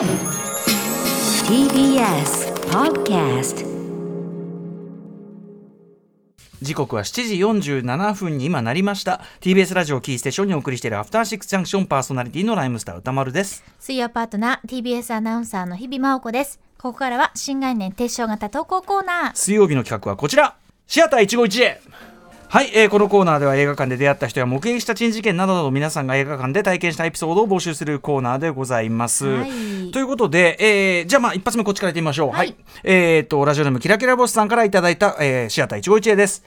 TBS Podcast 時刻は7時47分に今なりました。TBS ラジオキーステーションにお送りしているアフターシックスジャンクションパーソナリティのライムスター歌丸です。水曜パートナー TBS アナウンサーの日々真央子です。ここからは新概念提唱型投稿コーナー。水曜日の企画はこちら。シアター一期一会はい、えーこのコーナーでは映画館で出会った人や目撃した珍事件などなど皆さんが映画館で体験したエピソードを募集するコーナーでございます。はいということで、えーじゃあまあ一発目こっちからやってみましょう。はい、はいえっ、とラジオネームキラキラボスさんからいただいた、えーシアター一期一会です。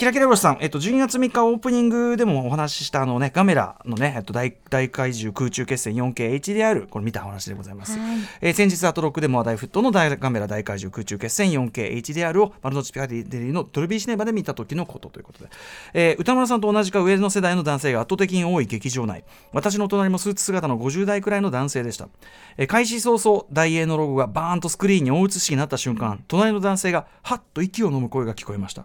キラキラボスさん、えっと、12月3日オープニングでもお話ししたあのね、ガメラのね、えっと、大大怪獣空中決戦 4KHDR、これ見た話でございます。はい。えー先日アトロックでも話題沸騰の大ガメラ大怪獣空中決戦 4KHDR を丸の内ピカデリのドルビーシネマで見た時のことということで、えー歌丸さんと同じか上の世代の男性が圧倒的に多い劇場内。私の隣もスーツ姿の50代くらいの男性でした、えー開始早々大英のロゴがバーンとスクリーンに大映しになった瞬間隣の男性がハッと息を飲む声が聞こえました、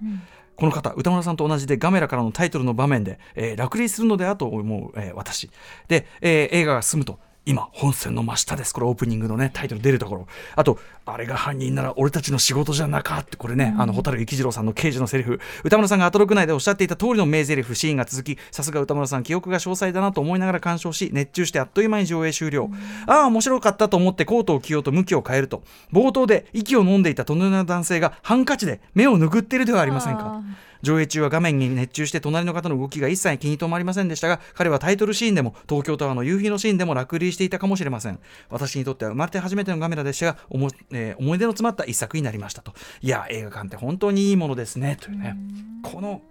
この方歌村さんと同じでガメラからのタイトルの場面で、えー落雷するのではと思う、えー私。で、えー映画が進むと。今本線の真下です。これオープニングのねタイトル出るところ。あとあれが犯人なら俺たちの仕事じゃなかってこれね、あの蛍幸次郎さんの刑事のセリフ。歌丸さんがアトロク内でおっしゃっていた通りの名台詞シーンが続きさすが歌丸さん記憶が詳細だなと思いながら鑑賞し熱中してあっという間に上映終了、ああ面白かったと思ってコートを着ようと向きを変えると。冒頭で息を飲んでいた隣の男性がハンカチで目を拭っているではありませんか上映中は画面に熱中して隣の方の動きが一切気に留まりませんでしたが彼はタイトルシーンでも東京タワーの夕日のシーンでも落塁していたかもしれません。私にとっては生まれて初めてのカメラでしたが思,、えー思い出の詰まった一作になりましたと。いや映画館って本当にいいものですね。というね。この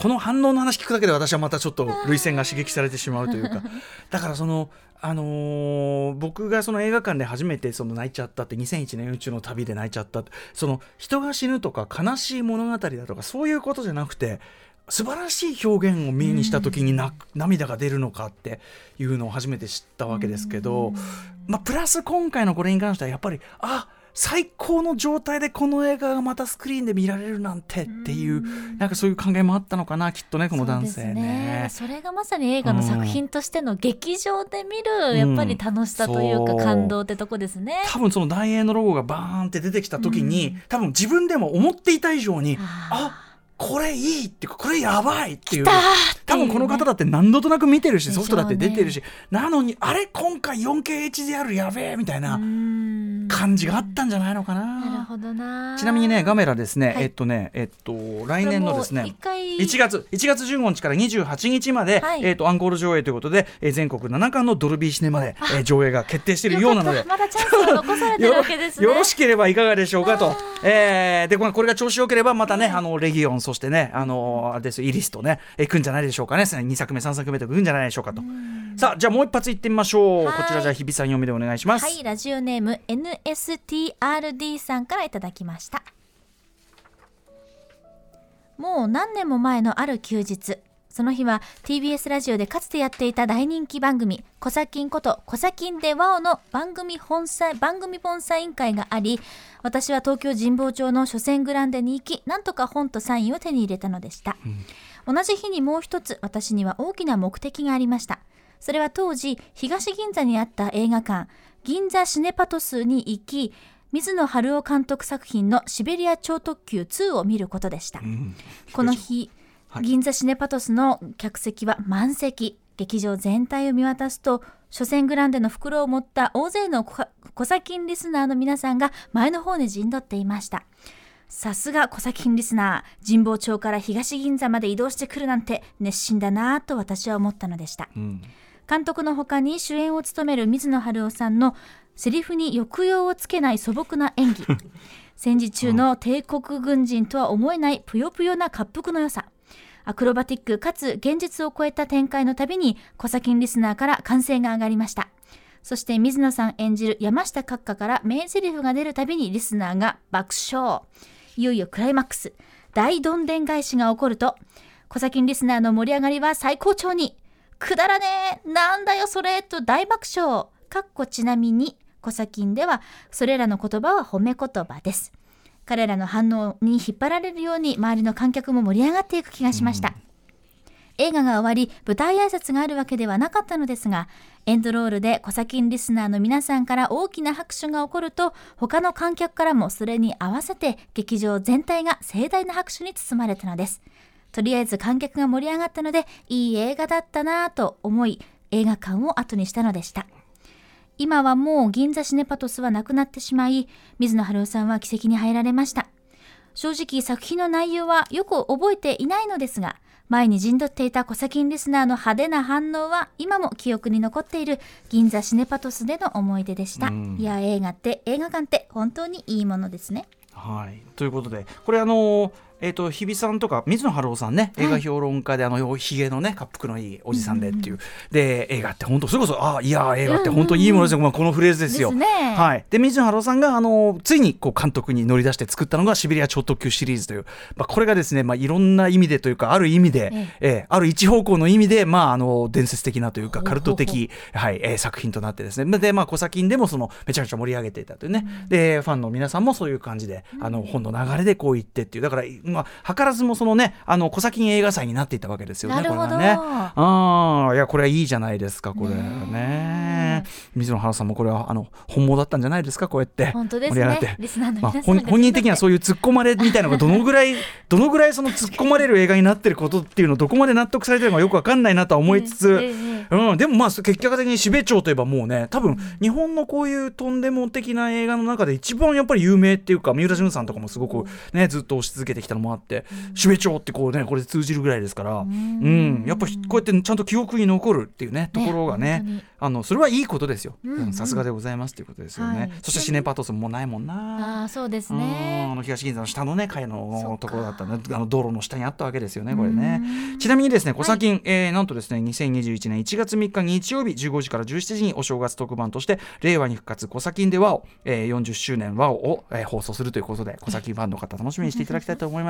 この反応の話聞くだけで私はまたちょっと涙腺が刺激されてしまうというか。だからそのあのー僕がその映画館で初めてその泣いちゃったって2001年宇宙の旅で泣いちゃったって。その人が死ぬとか悲しい物語だとかそういうことじゃなくて素晴らしい表現を目にした時にな涙が出るのかっていうのを初めて知ったわけですけど、まあ、プラス今回のこれに関してはやっぱりあ最高の状態でこの映画がまたスクリーンで見られるなんてっていうなんかそういう考えもあったのかなきっとねこの男性そうですね。それがまさに映画の作品としての劇場で見る、うん。やっぱり楽しさというか感動ってとこですね。多分その大英のロゴがバーンって出てきた時に、多分自分でも思っていた以上にああこれいいっていうかこれやばいっていう。多分この方だって何度となく見てるしソフトだって出てるし、なのにあれ？今回 4KHDR やべえみたいな。うん感じがあったんじゃないのかな。なるほどな。ちなみにねガメラですね、はいえっとねえっと来年のですね一回1月1月15日から28日まで、はいえっとアンコール上映ということで、えー全国7巻のドルビーシネマで、えー上映が決定しているようなのでまだチャンスが残されてるわけですね。よろしければいかがでしょうかと。えーで、これが調子よければ、またね、あの、レギオン、そしてね、あの、あれですよイリスとね、えー、くんじゃないでしょうかね。2作目、3作目とくんじゃないでしょうかと。さあ、じゃあもう一発いってみましょう。はいこちらじゃあ、日比さん読みでお願いします。はい、ラジオネーム NSTRD さんからいただきました。もう何年も前のある休日、その日は TBS ラジオでかつてやっていた大人気番組、コサキンことコサキンでワオの番組本祭、番組本サイン会があり、私は東京神保町の書店グランデに行き、なんとか本とサインを手に入れたのでした。同じ日にもう一つ私には大きな目的がありました。それは当時、東銀座にあった映画館、銀座シネパトスに行き、水野晴夫監督作品のシベリア超特急2を見ることでした。この日、はい銀座シネパトスの客席は満席。劇場全体を見渡すと、初戦グランデの袋を持った大勢のココサキンリスナーの皆さんが前の方に陣取っていました。さすがコサキンリスナー、神保町から東銀座まで移動してくるなんて熱心だなぁと私は思ったのでした。うん監督の他に主演を務める水野晴夫さんのセリフに抑揚をつけない素朴な演技。戦時中の帝国軍人とは思えないぷよぷよな滑腹の良さ。アクロバティックかつ現実を超えた展開のたびにコサキンリスナーから歓声が上がりました。そして水野さん演じる山下閣下から名台詞が出るたびにリスナーが爆笑。いよいよクライマックス。大どんでん返しが起こるとコサキンリスナーの盛り上がりは最高潮にくだらねえ。なんだよそれ。と大爆笑。かっこちなみにコサキンではそれらの言葉は褒め言葉です。彼らの反応に引っ張られるように周りの観客も盛り上がっていく気がしました、映画が終わり舞台挨拶があるわけではなかったのですがエンドロールでコサキンリスナーの皆さんから大きな拍手が起こると他の観客からもそれに合わせて劇場全体が盛大な拍手に包まれたのですとりあえず観客が盛り上がったのでいい映画だったなぁと思い映画館を後にしたのでした。今はもう銀座シネパトスはなくなってしまい水野晴夫さんは奇跡に入られました。正直作品の内容はよく覚えていないのですが前に陣取っていたコサキンリスナーの派手な反応は今も記憶に残っている銀座シネパトスでの思い出でした、いや映画って映画館って本当にいいものですね。はい、ということでこれあのーえー、と日比さんとか水野晴郎さんね映画評論家で、あのひげのね滑覆のいいおじさんでっていう、で映画って本当それこそああいや映画って本当いいものですよ、まあ、このフレーズですよ。ですね。はい、で水野晴郎さんがあのついにこう監督に乗り出して作ったのが「シベリア超特急」シリーズという、まあ、これがですね、まあ、いろんな意味でというかある意味で、ええ。えある一方向の意味で、まあ、あの伝説的なというかカルト的、はいえー作品となってですね。で、まあ、コサキンでもそのめちゃめちゃ盛り上げていたというね、でファンの皆さんもそういう感じで、あの本の流れでこう言ってっていう。だから、まあ、図らずもそのねあのコサキン映画祭になっていったわけですよねこれはね。ああいやこれはいいじゃないですかこれ。ね水野原さんもこれはあの本望だったんじゃないですかこうやって。本当ですね。リスナーのまあ、皆さんが本本人的にはそういう突っ込まれみたいなのがどのぐらい どのぐらいその突っ込まれる映画になってることっていうのをどこまで納得されてるのかよくわかんないなとは思いつつ、うん、でもまあ結果的に死別町といえばもうね多分日本のこういうとんでも的な映画の中で一番やっぱり有名っていうか三浦淳さんとかもすごくねずっと推し続けてきたのもあって死別町ってこうねこれで通じるぐらいですからうん。やっぱこうやってちゃんと記憶に残るっていうねところがね本当に。あのそれはいいことですよ。さすがでございますということですよね、はい。そしてシネパトスもないもんな。ああそうですうんあねの東銀座の下のね階そのところだったねあの道路の下にあったわけですよねこれね。ちなみにですね、コサキン、えーなんとですね、2021年1月3日日曜日15時から17時にお正月特番として、令和に復活コサキンで和を、えー40周年和を、えー放送するということで、コサキンファンの方楽しみにしていただきたいと思います。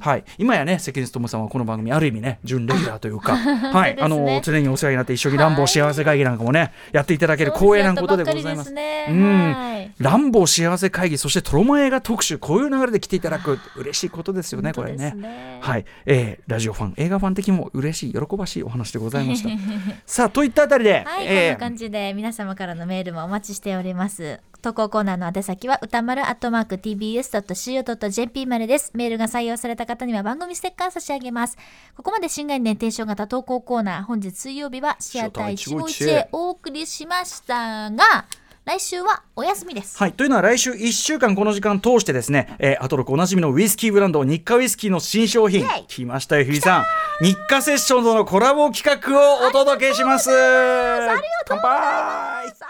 はい、今やね、関根勤さんはこの番組ある意味ね、準レギュラーというか、はい、ねの常にお世話になって一緒にランボー幸せ会議なんかもね、やっていただける光栄なことでございます。そうね。うん。はい。ランボー幸せ会議、そしてトロマ映画特集、こういう流れで来ていただく、嬉しいことですよね、これね。ねはい、えーラジオファン、映画ファン的にも嬉しい、喜ばしいお話でございました。さあ、といったあたりで、はい、えーこんな感じで皆様からのメールもお待ちしております。投稿コーナーの宛先は歌丸アットマーク tbs.co.jp までです。メールが採用された方には番組ステッカー差し上げます。ここまで新概念提唱型投稿コーナー、本日水曜日はシアター151へお送りしましたが、来週はお休みです。はい、というのは来週1週間この時間通してですね、えー、アトロクおなじみのウイスキーブランド日課ウイスキーの新商品来ましたよ日比さん日課セッションとのコラボ企画をお届けしますありがとうございます。